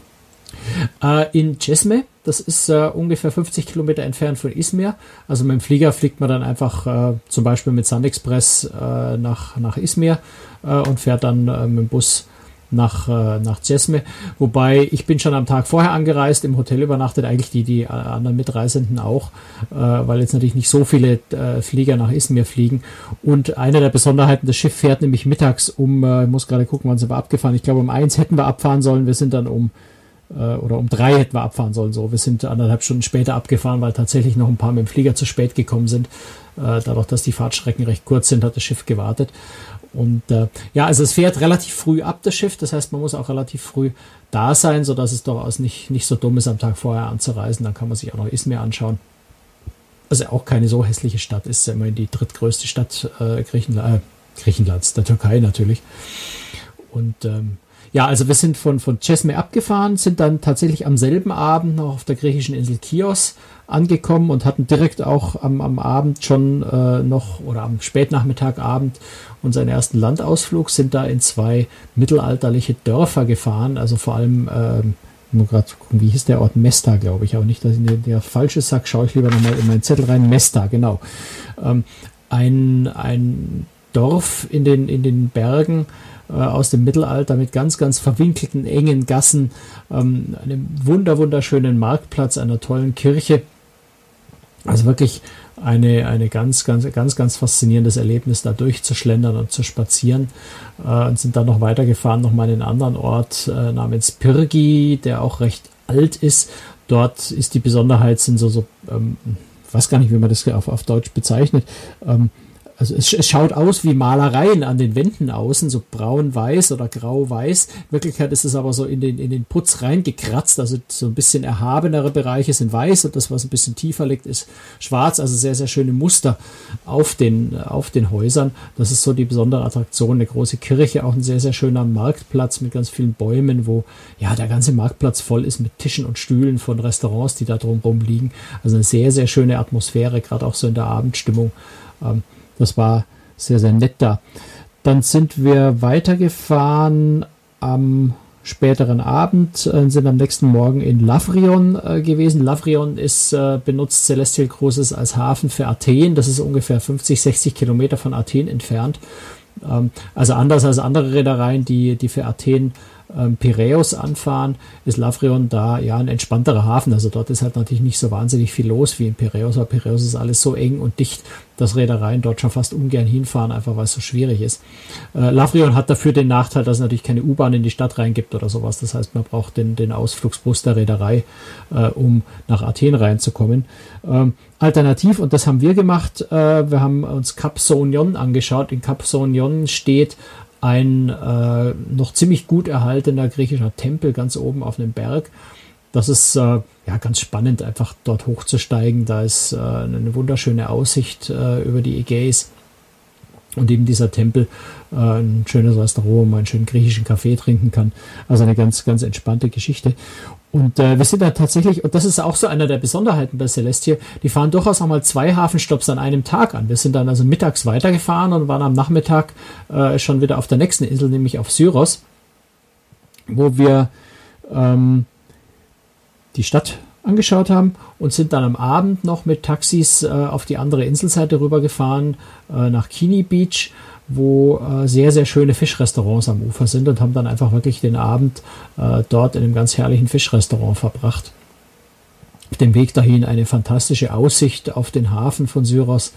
Äh, in Cesme, das ist äh, ungefähr 50 Kilometer entfernt von Izmir. Also mit dem Flieger fliegt man dann einfach äh, zum Beispiel mit Sun Express äh, nach, nach Izmir äh, und fährt dann äh, mit dem Bus nach, äh, nach Cesme. Wobei ich bin schon am Tag vorher angereist, im Hotel übernachtet, eigentlich die, die anderen Mitreisenden auch, äh, weil jetzt natürlich nicht so viele äh, Flieger nach Izmir fliegen. Und eine der Besonderheiten, das Schiff fährt nämlich mittags um, äh, ich muss gerade gucken, wann sind wir abgefahren. Ich glaube, um eins hätten wir abfahren sollen. Wir sind dann um äh, oder um drei hätten wir abfahren sollen. So, wir sind anderthalb Stunden später abgefahren, weil tatsächlich noch ein paar mit dem Flieger zu spät gekommen sind. Äh, dadurch, dass die Fahrtstrecken recht kurz sind, hat das Schiff gewartet. Und äh, ja, also es fährt relativ früh ab, das Schiff. Das heißt, man muss auch relativ früh da sein, so dass es durchaus nicht, nicht so dumm ist, am Tag vorher anzureisen. Dann kann man sich auch noch Izmir anschauen. Also auch keine so hässliche Stadt, ist ja immerhin die drittgrößte Stadt äh, Griechenland, äh, Griechenlands, der Türkei natürlich. Und ähm, ja, also wir sind von, von Cesme abgefahren, sind dann tatsächlich am selben Abend noch auf der griechischen Insel Chios angekommen und hatten direkt auch am, am Abend schon äh, noch oder am Spätnachmittag, Abend unseren ersten Landausflug, sind da in zwei mittelalterliche Dörfer gefahren, also vor allem ähm, nur gerade gucken, wie hieß der Ort? Mesta, glaube ich. Aber nicht, dass ich der, der falsche sag, schaue ich lieber nochmal in meinen Zettel rein. Mesta, genau. Ähm, ein, ein Dorf in den, in den Bergen, äh, aus dem Mittelalter mit ganz, ganz verwinkelten, engen Gassen, ähm, einem wunder, wunderschönen Marktplatz, einer tollen Kirche. Also wirklich eine, eine ganz, ganz, ganz, ganz faszinierendes Erlebnis, da durchzuschlendern und zu spazieren. Äh, und sind dann noch weitergefahren, nochmal in einen anderen Ort äh, namens Pirgi, der auch recht alt ist. Dort ist die Besonderheit, sind so, so ähm, weiß gar nicht, wie man das auf, auf Deutsch bezeichnet, ähm, also es, es, schaut aus wie Malereien an den Wänden außen, so braun-weiß oder grau-weiß. In Wirklichkeit ist es aber so in den, in den Putz reingekratzt, also so ein bisschen erhabenere Bereiche sind weiß und das, was ein bisschen tiefer liegt, ist schwarz. Also sehr, sehr schöne Muster auf den, auf den Häusern. Das ist so die besondere Attraktion. Eine große Kirche, auch ein sehr, sehr schöner Marktplatz mit ganz vielen Bäumen, wo ja der ganze Marktplatz voll ist mit Tischen und Stühlen von Restaurants, die da drumherum liegen. Also eine sehr, sehr schöne Atmosphäre, gerade auch so in der Abendstimmung. Ähm, das war sehr, sehr nett da. Dann sind wir weitergefahren am späteren Abend, äh, sind am nächsten Morgen in Lavrion äh, gewesen. Lavrion ist äh, benutzt Celestial Cruises als Hafen für Athen. Das ist ungefähr 50, 60 Kilometer von Athen entfernt. Ähm, also anders als andere Reedereien, die, die für Athen ähm, Piräus anfahren, ist Lavrion da ja ein entspannterer Hafen. Also dort ist halt natürlich nicht so wahnsinnig viel los wie in Piräus, aber Piräus ist alles so eng und dicht, dass Reedereien dort schon fast ungern hinfahren, einfach weil es so schwierig ist. Äh, Lavrion hat dafür den Nachteil, dass es natürlich keine U-Bahn in die Stadt reingibt oder sowas. Das heißt, man braucht den, den Ausflugsbus der Reederei, äh, um nach Athen reinzukommen. Ähm, alternativ, und das haben wir gemacht, äh, wir haben uns Cap Saunion angeschaut. In Cap Saunion steht ein äh, noch ziemlich gut erhaltener griechischer Tempel ganz oben auf einem Berg. das ist äh, ja ganz spannend, einfach dort hochzusteigen. Da ist äh, eine wunderschöne Aussicht äh, über die Ägäis. Und eben dieser Tempel, äh, ein schönes Restaurant, wo man einen schönen griechischen Kaffee trinken kann. Also eine ganz, ganz entspannte Geschichte. Und äh, wir sind da tatsächlich, und das ist auch so einer der Besonderheiten bei Celestia, die fahren durchaus auch mal zwei Hafenstopps an einem Tag an. Wir sind dann also mittags weitergefahren und waren am Nachmittag äh, schon wieder auf der nächsten Insel, nämlich auf Syros, wo wir ähm, die Stadt angeschaut haben und sind dann am Abend noch mit Taxis äh, auf die andere Inselseite rübergefahren, äh, nach Kini Beach, wo äh, sehr, sehr schöne Fischrestaurants am Ufer sind und haben dann einfach wirklich den Abend äh, dort in einem ganz herrlichen Fischrestaurant verbracht. Auf dem Weg dahin eine fantastische Aussicht auf den Hafen von Syros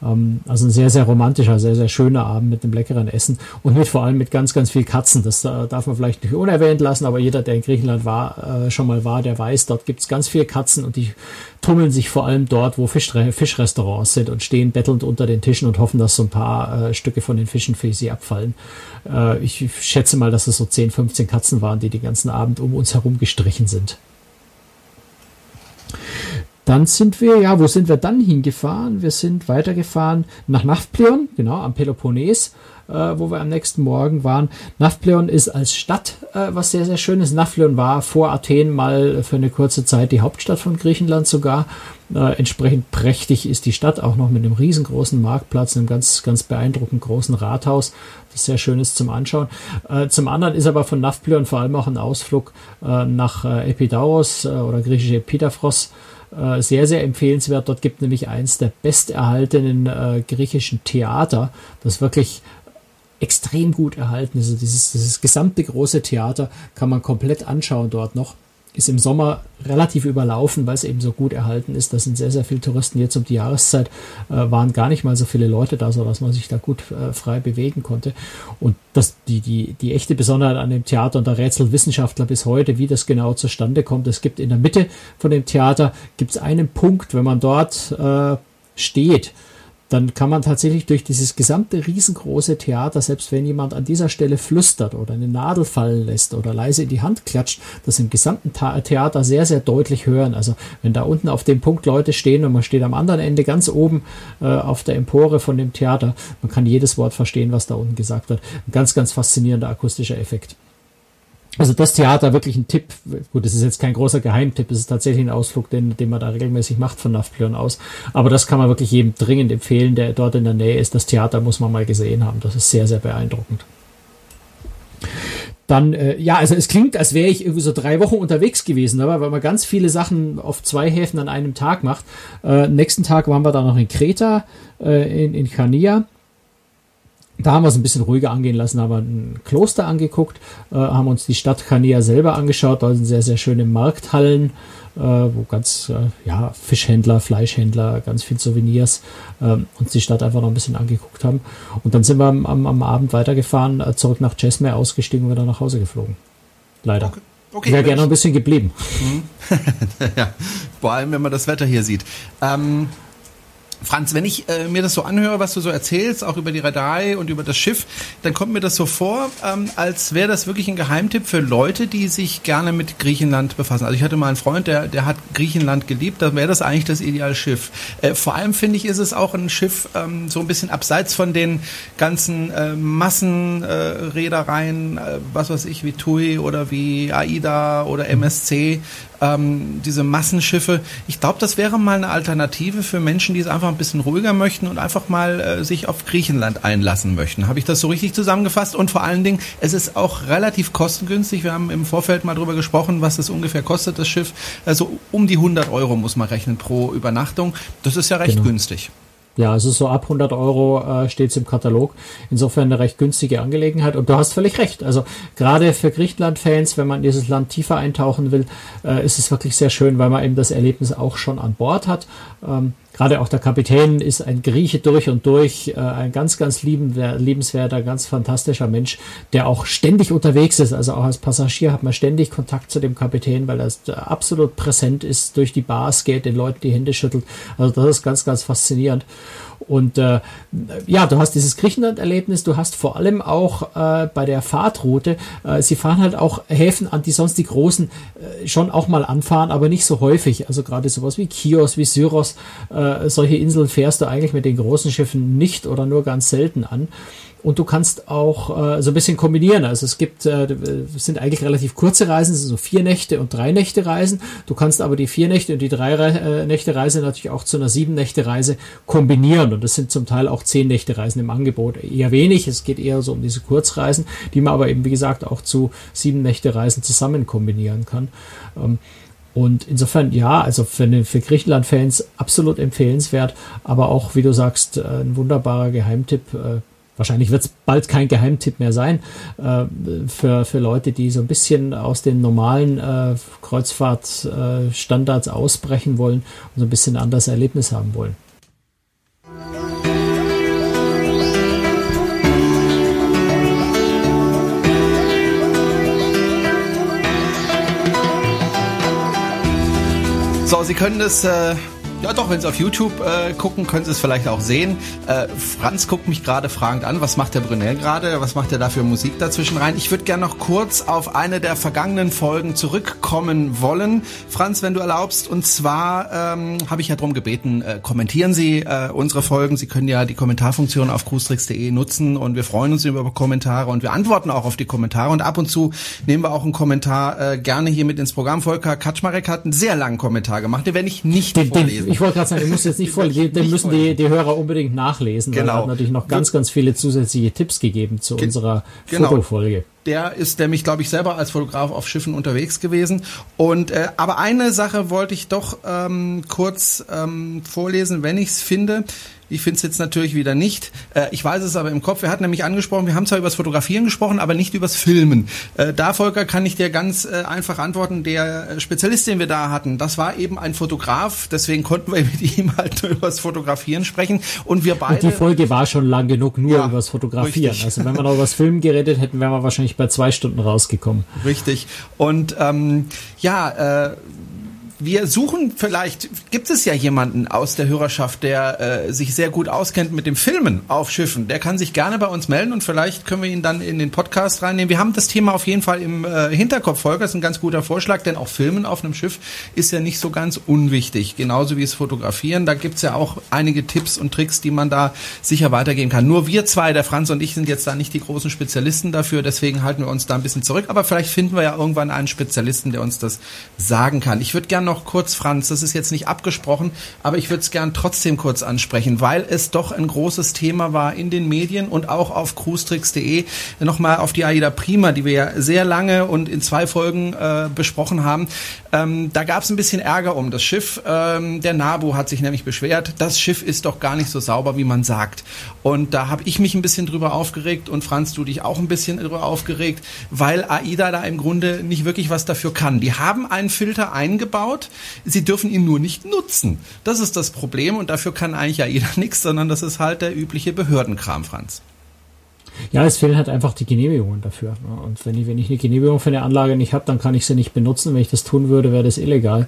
also ein sehr, sehr romantischer, sehr, sehr schöner Abend mit einem leckeren Essen und mit vor allem mit ganz, ganz viel Katzen. Das äh, darf man vielleicht nicht unerwähnt lassen, aber jeder, der in Griechenland war, äh, schon mal war, der weiß, dort gibt es ganz viele Katzen und die tummeln sich vor allem dort, wo Fisch, Fischrestaurants sind und stehen bettelnd unter den Tischen und hoffen, dass so ein paar äh, Stücke von den Fischen für sie abfallen. Äh, ich schätze mal, dass es so 10, 15 Katzen waren, die den ganzen Abend um uns herum gestrichen sind. Dann sind wir, ja, wo sind wir dann hingefahren? Wir sind weitergefahren nach Nafplion, genau, am Peloponnes, äh, wo wir am nächsten Morgen waren. Nafplion ist als Stadt äh, was sehr, sehr schön ist. War vor Athen mal für eine kurze Zeit die Hauptstadt von Griechenland sogar. Äh, entsprechend prächtig ist die Stadt, auch noch mit einem riesengroßen Marktplatz, einem ganz, ganz beeindruckend großen Rathaus, das sehr schön ist zum Anschauen. Äh, zum anderen ist aber von Nafplion vor allem auch ein Ausflug äh, nach äh, Epidauros oder griechische Epidaphros äh, sehr, sehr empfehlenswert. Dort gibt nämlich eins der besterhaltenen äh, griechischen Theater, das wirklich extrem gut erhalten ist. Also dieses, dieses gesamte große Theater kann man komplett anschauen dort noch ist im Sommer relativ überlaufen, weil es eben so gut erhalten ist. Da sind sehr, sehr viele Touristen. Jetzt um die Jahreszeit äh, waren gar nicht mal so viele Leute da, sodass man sich da gut äh, frei bewegen konnte. Und das, die, die, die echte Besonderheit an dem Theater, und da rätselt Wissenschaftler bis heute, wie das genau zustande kommt. Es gibt in der Mitte von dem Theater gibt es einen Punkt, wenn man dort äh, steht, dann kann man tatsächlich durch dieses gesamte riesengroße Theater, selbst wenn jemand an dieser Stelle flüstert oder eine Nadel fallen lässt oder leise in die Hand klatscht, das im gesamten Theater sehr, sehr deutlich hören. Also wenn da unten auf dem Punkt Leute stehen und man steht am anderen Ende ganz oben äh, auf der Empore von dem Theater, man kann jedes Wort verstehen, was da unten gesagt wird. Ein ganz, ganz faszinierender akustischer Effekt. Also das Theater wirklich ein Tipp. Gut, das ist jetzt kein großer Geheimtipp, es ist tatsächlich ein Ausflug, den, den man da regelmäßig macht von Nafplion aus. Aber das kann man wirklich jedem dringend empfehlen, der dort in der Nähe ist. Das Theater muss man mal gesehen haben. Das ist sehr, sehr beeindruckend. Dann, äh, ja, also es klingt, als wäre ich irgendwie so drei Wochen unterwegs gewesen, aber weil man ganz viele Sachen auf zwei Häfen an einem Tag macht. Äh, nächsten Tag waren wir dann noch in Kreta, äh, in, in Chania da haben wir es ein bisschen ruhiger angehen lassen, haben wir ein Kloster angeguckt, äh, haben uns die Stadt Chania selber angeschaut. Da sind sehr, sehr schöne Markthallen, äh, wo ganz, äh, ja, Fischhändler, Fleischhändler, ganz viel Souvenirs ähm, uns die Stadt einfach noch ein bisschen angeguckt haben. Und dann sind wir am, am, am Abend weitergefahren, äh, zurück nach Chesme ausgestiegen und wieder nach Hause geflogen. Leider. Okay. Okay, Wäre gerne noch ein bisschen geblieben. Mhm. ja, vor allem, wenn man das Wetter hier sieht. Ähm, Franz, wenn ich äh, mir das so anhöre, was du so erzählst, auch über die Reederei und über das Schiff, dann kommt mir das so vor, ähm, als wäre das wirklich ein Geheimtipp für Leute, die sich gerne mit Griechenland befassen. Also ich hatte mal einen Freund, der, der hat Griechenland geliebt, da wäre das eigentlich das ideale Schiff. Äh, vor allem finde ich, ist es auch ein Schiff ähm, so ein bisschen abseits von den ganzen äh, Massenreedereien, äh, was weiß ich, wie TUI oder wie AIDA oder MSC, ähm, diese Massenschiffe. Ich glaube, das wäre mal eine Alternative für Menschen, die es einfach ein bisschen ruhiger möchten und einfach mal äh, sich auf Griechenland einlassen möchten. Habe ich das so richtig zusammengefasst? Und vor allen Dingen, es ist auch relativ kostengünstig. Wir haben im Vorfeld mal drüber gesprochen, was es ungefähr kostet, das Schiff. Also um die 100 Euro muss man rechnen pro Übernachtung. Das ist ja recht genau. günstig. Ja, also so ab 100 Euro äh, steht es im Katalog. Insofern eine recht günstige Angelegenheit. Und du hast völlig recht. Also gerade für Griechenland-Fans, wenn man dieses Land tiefer eintauchen will, äh, ist es wirklich sehr schön, weil man eben das Erlebnis auch schon an Bord hat. Ähm, Gerade auch der Kapitän ist ein Grieche durch und durch, äh, ein ganz, ganz liebenswerter, ganz fantastischer Mensch, der auch ständig unterwegs ist. Also auch als Passagier hat man ständig Kontakt zu dem Kapitän, weil er absolut präsent ist, durch die Bars geht, den Leuten die Hände schüttelt. Also das ist ganz, ganz faszinierend. Und äh, ja, du hast dieses Griechenland-Erlebnis, du hast vor allem auch äh, bei der Fahrtroute, äh, sie fahren halt auch Häfen an, die sonst die großen äh, schon auch mal anfahren, aber nicht so häufig. Also gerade sowas wie Chios, wie Syros, äh, solche Inseln fährst du eigentlich mit den großen Schiffen nicht oder nur ganz selten an. Und du kannst auch äh, so ein bisschen kombinieren. Also es gibt, äh, sind eigentlich relativ kurze Reisen, so vier Nächte und drei Nächte Reisen. Du kannst aber die vier Nächte und die drei äh, Nächte Reise natürlich auch zu einer sieben Nächte Reise kombinieren. Und das sind zum Teil auch zehn Nächte Reisen im Angebot. Eher wenig. Es geht eher so um diese Kurzreisen, die man aber eben, wie gesagt, auch zu sieben Nächte Reisen zusammen kombinieren kann. Ähm, und insofern, ja, also für, für Griechenland-Fans absolut empfehlenswert, aber auch, wie du sagst, ein wunderbarer Geheimtipp. Wahrscheinlich wird es bald kein Geheimtipp mehr sein äh, für, für Leute, die so ein bisschen aus den normalen äh, Kreuzfahrtstandards äh, ausbrechen wollen und so ein bisschen anderes Erlebnis haben wollen. So, Sie können es äh, ja, doch, wenn Sie auf YouTube äh, gucken, können Sie es vielleicht auch sehen. Äh, Franz guckt mich gerade fragend an. Was macht der Brunel gerade? Was macht er da für Musik dazwischen rein? Ich würde gerne noch kurz auf eine der vergangenen Folgen zurückkommen wollen. Franz, wenn du erlaubst. Und zwar ähm, habe ich ja darum gebeten, äh, kommentieren Sie äh, unsere Folgen. Sie können ja die Kommentarfunktion auf cruestricks.de nutzen und wir freuen uns über Kommentare und wir antworten auch auf die Kommentare. Und ab und zu nehmen wir auch einen Kommentar äh, gerne hier mit ins Programm. Volker Kaczmarek hat einen sehr langen Kommentar gemacht. Den werde ich nicht den, vorlesen. Ich wollte gerade sagen, ich muss jetzt nicht voll, den, den müssen die, die Hörer unbedingt nachlesen, genau. weil er hat natürlich noch ganz, ganz viele zusätzliche Tipps gegeben zu Ge unserer genau. Fotofolge der ist nämlich, glaube ich, selber als Fotograf auf Schiffen unterwegs gewesen. Und äh, aber eine Sache wollte ich doch ähm, kurz ähm, vorlesen, wenn ich es finde. Ich finde es jetzt natürlich wieder nicht. Äh, ich weiß es aber im Kopf. Wir hatten nämlich angesprochen, wir haben zwar über das Fotografieren gesprochen, aber nicht übers Filmen. Äh, da, Volker, kann ich dir ganz äh, einfach antworten. Der äh, Spezialist, den wir da hatten, das war eben ein Fotograf. Deswegen konnten wir mit ihm halt nur übers Fotografieren sprechen. Und wir beide... Und die Folge war schon lang genug nur ja, übers Fotografieren. Richtig. Also wenn wir noch übers Filmen geredet hätten, wären wir wahrscheinlich bei zwei Stunden rausgekommen. Richtig. Und ähm, ja, äh, wir suchen vielleicht, gibt es ja jemanden aus der Hörerschaft, der äh, sich sehr gut auskennt mit dem Filmen auf Schiffen. Der kann sich gerne bei uns melden und vielleicht können wir ihn dann in den Podcast reinnehmen. Wir haben das Thema auf jeden Fall im äh, Hinterkopf, Volker. Das ist ein ganz guter Vorschlag, denn auch Filmen auf einem Schiff ist ja nicht so ganz unwichtig. Genauso wie es Fotografieren. Da gibt's ja auch einige Tipps und Tricks, die man da sicher weitergeben kann. Nur wir zwei, der Franz und ich, sind jetzt da nicht die großen Spezialisten dafür. Deswegen halten wir uns da ein bisschen zurück. Aber vielleicht finden wir ja irgendwann einen Spezialisten, der uns das sagen kann. Ich würde gerne noch kurz, Franz, das ist jetzt nicht abgesprochen, aber ich würde es gern trotzdem kurz ansprechen, weil es doch ein großes Thema war in den Medien und auch auf cruestricks.de. Nochmal auf die Aida Prima, die wir ja sehr lange und in zwei Folgen äh, besprochen haben. Ähm, da gab es ein bisschen Ärger um das Schiff. Ähm, der Nabu hat sich nämlich beschwert, das Schiff ist doch gar nicht so sauber, wie man sagt. Und da habe ich mich ein bisschen drüber aufgeregt und Franz, du dich auch ein bisschen drüber aufgeregt, weil AIDA da im Grunde nicht wirklich was dafür kann. Die haben einen Filter eingebaut, Cloud. Sie dürfen ihn nur nicht nutzen. Das ist das Problem und dafür kann eigentlich ja jeder nichts, sondern das ist halt der übliche Behördenkram, Franz. Ja, es fehlen halt einfach die Genehmigungen dafür. Ne? Und wenn ich, wenn ich eine Genehmigung für eine Anlage nicht habe, dann kann ich sie nicht benutzen. Wenn ich das tun würde, wäre das illegal.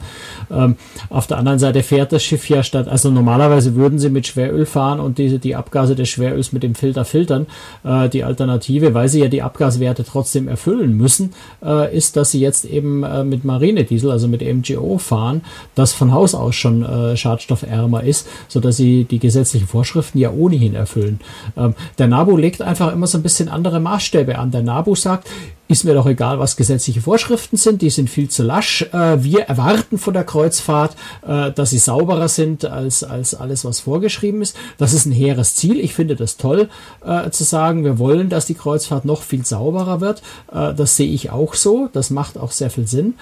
Ähm, auf der anderen Seite fährt das Schiff ja statt, also normalerweise würden sie mit Schweröl fahren und diese, die Abgase des Schweröls mit dem Filter filtern. Äh, die Alternative, weil sie ja die Abgaswerte trotzdem erfüllen müssen, äh, ist, dass sie jetzt eben äh, mit Marinediesel, also mit MGO fahren, das von Haus aus schon äh, schadstoffärmer ist, sodass sie die gesetzlichen Vorschriften ja ohnehin erfüllen. Ähm, der NABU legt einfach immer immer so ein bisschen andere Maßstäbe an. Der NABU sagt, ist mir doch egal, was gesetzliche Vorschriften sind, die sind viel zu lasch. Äh, wir erwarten von der Kreuzfahrt, äh, dass sie sauberer sind als, als alles, was vorgeschrieben ist. Das ist ein hehres Ziel. Ich finde das toll, äh, zu sagen, wir wollen, dass die Kreuzfahrt noch viel sauberer wird. das sehe ich auch so. Das macht auch sehr viel Sinn.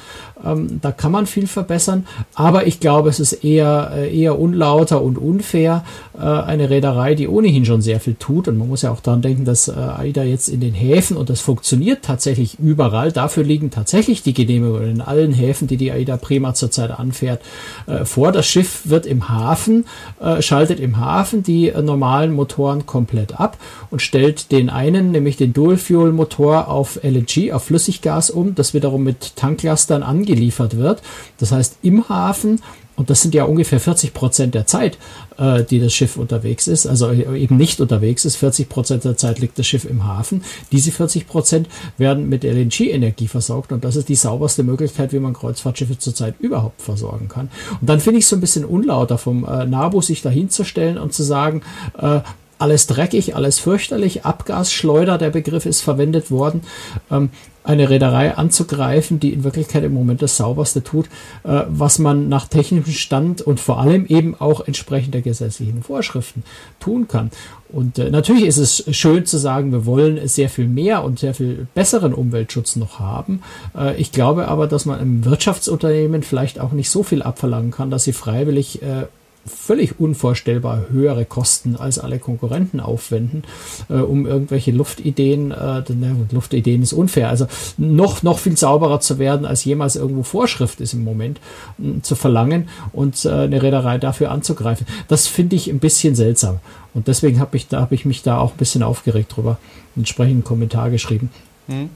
Ähm, da kann man viel verbessern. Aber ich glaube, es ist eher, eher unlauter und unfair, eine Reederei, die ohnehin schon sehr viel tut. Und man muss ja auch daran denken, dass AIDA jetzt in den Häfen, und das funktioniert tatsächlich, überall. Dafür liegen tatsächlich die Genehmigungen in allen Häfen, die die AIDA Prima zurzeit anfährt, äh, vor. Das Schiff wird im Hafen, äh, schaltet im Hafen die äh, normalen Motoren komplett ab und stellt den einen, nämlich den Dual-Fuel-Motor auf LNG, auf Flüssiggas um, das wiederum mit Tanklastern angeliefert wird. Das heißt, im Hafen und das sind ja ungefähr 40 Prozent der Zeit, äh, die das Schiff unterwegs ist, also eben nicht unterwegs ist. 40 Prozent der Zeit liegt das Schiff im Hafen. Diese 40 Prozent werden mit LNG-Energie versorgt und das ist die sauberste Möglichkeit, wie man Kreuzfahrtschiffe zurzeit überhaupt versorgen kann. Und dann finde ich es so ein bisschen unlauter vom äh, NABU, sich dahinzustellen und zu sagen, äh, alles dreckig, alles fürchterlich, Abgasschleuder, der Begriff ist verwendet worden. Ähm, eine Reederei anzugreifen, die in Wirklichkeit im Moment das sauberste tut, äh, was man nach technischem Stand und vor allem eben auch entsprechend der gesetzlichen Vorschriften tun kann. Und äh, natürlich ist es schön zu sagen, wir wollen sehr viel mehr und sehr viel besseren Umweltschutz noch haben. Äh, ich glaube aber, dass man im Wirtschaftsunternehmen vielleicht auch nicht so viel abverlangen kann, dass sie freiwillig äh, völlig unvorstellbar höhere Kosten als alle Konkurrenten aufwenden, äh, um irgendwelche Luftideen, äh, ne, Luftideen ist unfair, also noch, noch viel sauberer zu werden, als jemals irgendwo Vorschrift ist im Moment, äh, zu verlangen und äh, eine Reederei dafür anzugreifen. Das finde ich ein bisschen seltsam. Und deswegen habe ich, da, hab ich mich da auch ein bisschen aufgeregt drüber, entsprechend einen Kommentar geschrieben. Hm.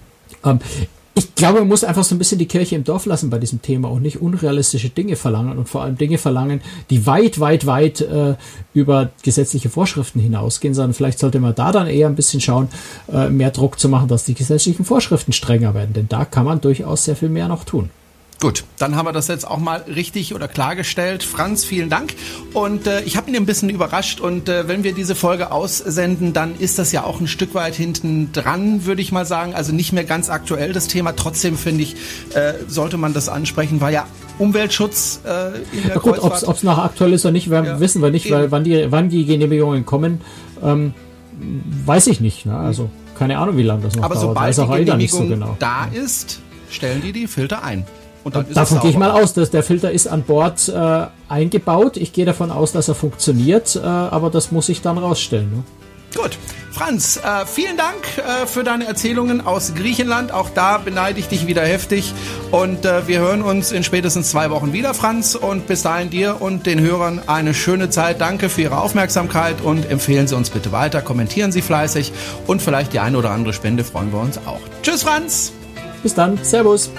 Ähm, ich glaube, man muss einfach so ein bisschen die Kirche im Dorf lassen bei diesem Thema und nicht unrealistische Dinge verlangen und vor allem Dinge verlangen, die weit, weit, weit äh, über gesetzliche Vorschriften hinausgehen, sondern vielleicht sollte man da dann eher ein bisschen schauen, äh, mehr Druck zu machen, dass die gesetzlichen Vorschriften strenger werden, denn da kann man durchaus sehr viel mehr noch tun. Gut, dann haben wir das jetzt auch mal richtig oder klargestellt. Franz, vielen Dank. Und äh, ich habe ihn ein bisschen überrascht. Und äh, wenn wir diese Folge aussenden, dann ist das ja auch ein Stück weit hinten dran, würde ich mal sagen. Also nicht mehr ganz aktuell das Thema. Trotzdem finde ich, äh, sollte man das ansprechen, weil ja Umweltschutz äh, in der ja, gut, Ob es noch aktuell ist oder nicht, ja, wissen wir nicht, weil wann die, wann die Genehmigungen kommen, ähm, weiß ich nicht. Ne? Also keine Ahnung, wie lange das noch Aber dauert. sobald die Genehmigung so genau. da ist, stellen die die Filter ein. Und dann Davon gehe ich mal aus, dass der Filter ist an Bord äh, eingebaut. Ich gehe davon aus, dass er funktioniert, äh, aber das muss ich dann rausstellen. Ne? Gut. Franz, äh, vielen Dank äh, für deine Erzählungen aus Griechenland. Auch da beneide ich dich wieder heftig. Und äh, wir hören uns in spätestens zwei Wochen wieder, Franz. Und bis dahin dir und den Hörern eine schöne Zeit. Danke für Ihre Aufmerksamkeit und empfehlen Sie uns bitte weiter. Kommentieren Sie fleißig und vielleicht die eine oder andere Spende freuen wir uns auch. Tschüss, Franz. Bis dann. Servus.